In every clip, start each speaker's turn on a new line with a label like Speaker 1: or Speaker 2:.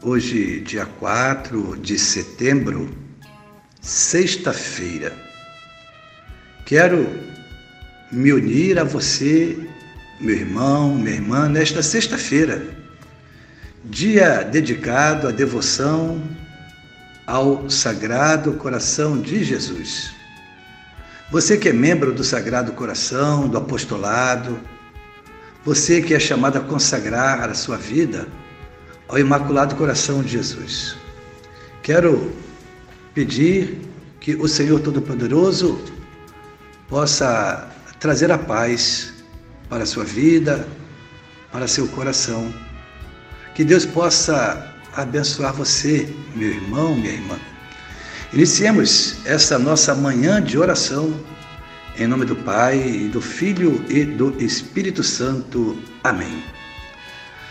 Speaker 1: Hoje, dia 4 de setembro, sexta-feira. Quero me unir a você, meu irmão, minha irmã, nesta sexta-feira, dia dedicado à devoção ao Sagrado Coração de Jesus. Você que é membro do Sagrado Coração, do apostolado, você que é chamado a consagrar a sua vida ao Imaculado Coração de Jesus. Quero pedir que o Senhor Todo-Poderoso possa trazer a paz para a sua vida, para seu coração. Que Deus possa abençoar você, meu irmão, minha irmã. Iniciemos essa nossa manhã de oração em nome do Pai, do Filho e do Espírito Santo. Amém.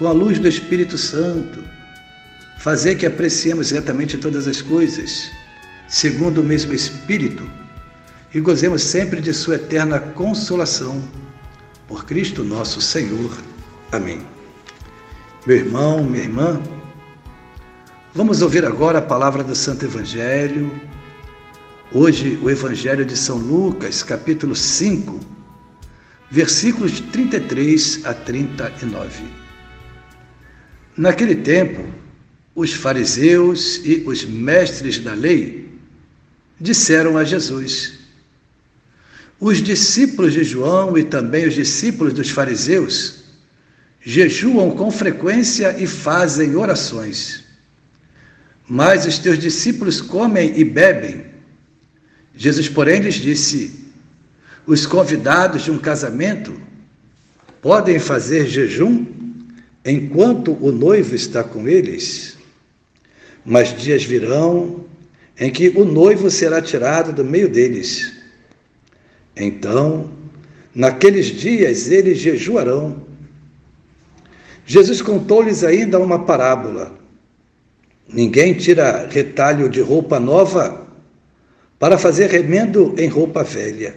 Speaker 1: com a luz do Espírito Santo, fazer que apreciemos retamente todas as coisas, segundo o mesmo Espírito, e gozemos sempre de Sua eterna consolação. Por Cristo nosso Senhor. Amém. Meu irmão, minha irmã, vamos ouvir agora a palavra do Santo Evangelho. Hoje, o Evangelho de São Lucas, capítulo 5, versículos de 33 a 39. Naquele tempo, os fariseus e os mestres da lei disseram a Jesus: Os discípulos de João e também os discípulos dos fariseus jejuam com frequência e fazem orações. Mas os teus discípulos comem e bebem. Jesus, porém, lhes disse: Os convidados de um casamento podem fazer jejum enquanto o noivo está com eles. Mas dias virão em que o noivo será tirado do meio deles. Então, naqueles dias eles jejuarão. Jesus contou-lhes ainda uma parábola. Ninguém tira retalho de roupa nova para fazer remendo em roupa velha.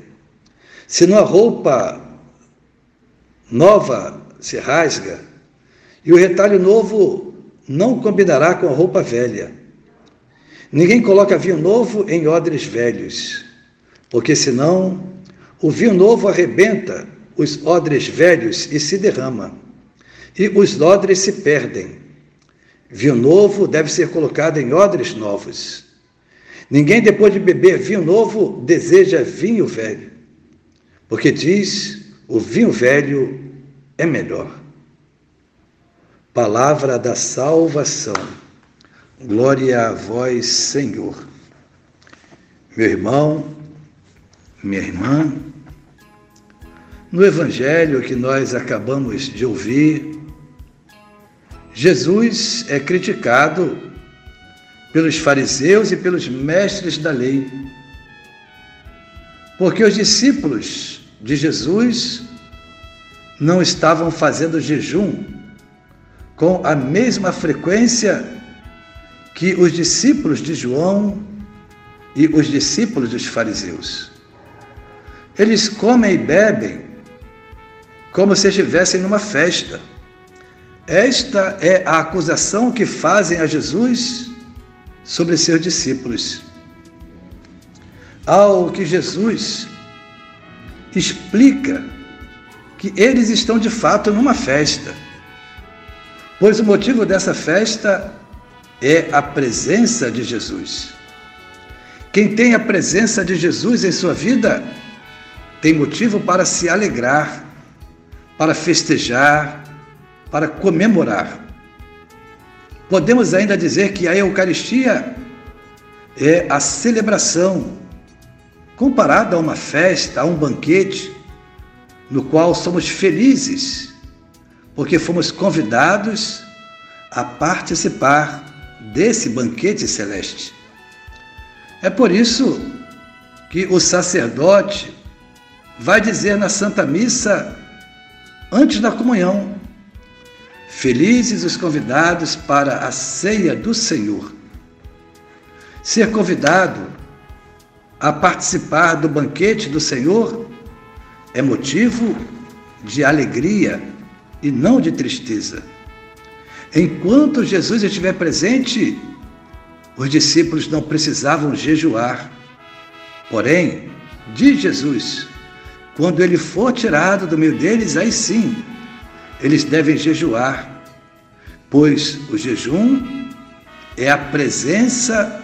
Speaker 1: Senão a roupa nova se rasga e o retalho novo não combinará com a roupa velha. Ninguém coloca vinho novo em odres velhos, porque senão o vinho novo arrebenta os odres velhos e se derrama, e os odres se perdem. Vinho novo deve ser colocado em odres novos. Ninguém, depois de beber vinho novo, deseja vinho velho, porque diz: o vinho velho é melhor. Palavra da salvação. Glória a vós, Senhor. Meu irmão, minha irmã, no evangelho que nós acabamos de ouvir, Jesus é criticado pelos fariseus e pelos mestres da lei. Porque os discípulos de Jesus não estavam fazendo jejum com a mesma frequência que os discípulos de João e os discípulos dos fariseus. Eles comem e bebem como se estivessem numa festa. Esta é a acusação que fazem a Jesus sobre seus discípulos. Ao que Jesus explica que eles estão de fato numa festa pois o motivo dessa festa é a presença de Jesus. Quem tem a presença de Jesus em sua vida tem motivo para se alegrar, para festejar, para comemorar. Podemos ainda dizer que a Eucaristia é a celebração, comparada a uma festa, a um banquete, no qual somos felizes, porque fomos convidados a participar desse banquete celeste. É por isso que o sacerdote vai dizer na Santa Missa, antes da comunhão, Felizes os convidados para a ceia do Senhor. Ser convidado a participar do banquete do Senhor é motivo de alegria e não de tristeza. Enquanto Jesus estiver presente, os discípulos não precisavam jejuar. Porém, diz Jesus, quando ele for tirado do meio deles, aí sim, eles devem jejuar, pois o jejum é a presença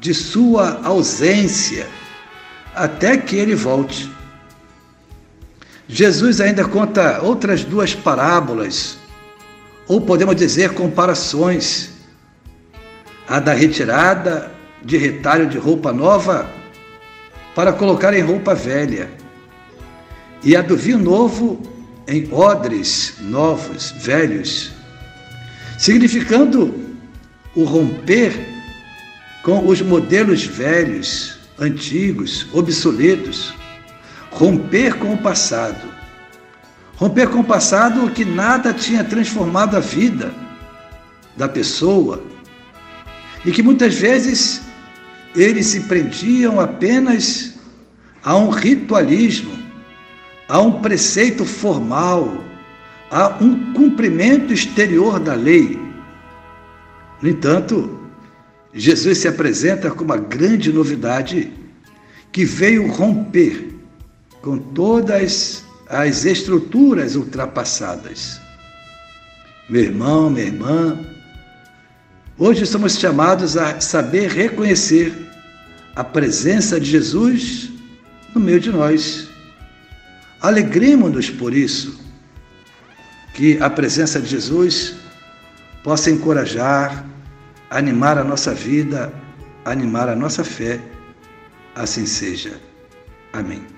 Speaker 1: de sua ausência até que ele volte. Jesus ainda conta outras duas parábolas, ou podemos dizer comparações. A da retirada de retalho de roupa nova para colocar em roupa velha, e a do vinho novo em odres novos, velhos, significando o romper com os modelos velhos, antigos, obsoletos, romper com o passado. Romper com o passado que nada tinha transformado a vida da pessoa e que muitas vezes eles se prendiam apenas a um ritualismo, a um preceito formal, a um cumprimento exterior da lei. No entanto, Jesus se apresenta com uma grande novidade que veio romper com todas as estruturas ultrapassadas. Meu irmão, minha irmã, hoje somos chamados a saber reconhecer a presença de Jesus no meio de nós. Alegremos-nos por isso, que a presença de Jesus possa encorajar, animar a nossa vida, animar a nossa fé. Assim seja. Amém.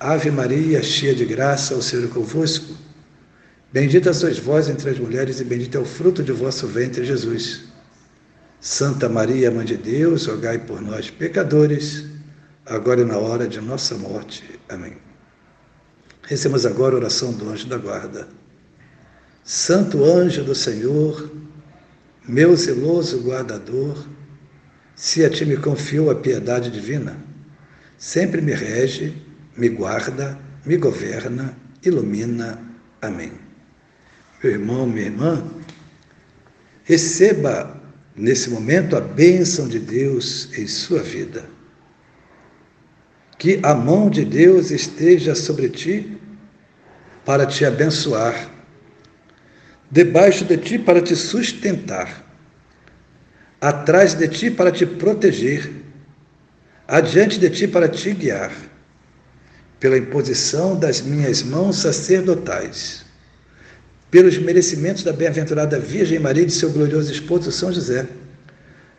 Speaker 1: Ave Maria, cheia de graça, o Senhor é convosco. Bendita sois vós entre as mulheres, e bendito é o fruto de vosso ventre, Jesus. Santa Maria, Mãe de Deus, rogai por nós, pecadores, agora e na hora de nossa morte. Amém. Recebemos agora a oração do anjo da guarda. Santo anjo do Senhor, meu zeloso guardador, se a ti me confiou a piedade divina, sempre me rege, me guarda, me governa, ilumina. Amém. Meu irmão, minha irmã, receba nesse momento a bênção de Deus em sua vida. Que a mão de Deus esteja sobre ti para te abençoar, debaixo de ti para te sustentar, atrás de ti para te proteger, adiante de ti para te guiar, pela imposição das minhas mãos sacerdotais, pelos merecimentos da bem-aventurada Virgem Maria e de seu glorioso esposo São José.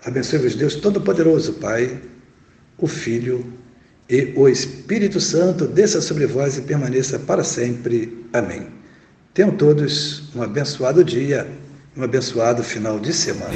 Speaker 1: Abençoe-vos Deus Todo-Poderoso, Pai, o Filho e o Espírito Santo desça sobre vós e permaneça para sempre. Amém. Tenham todos um abençoado dia, um abençoado final de semana.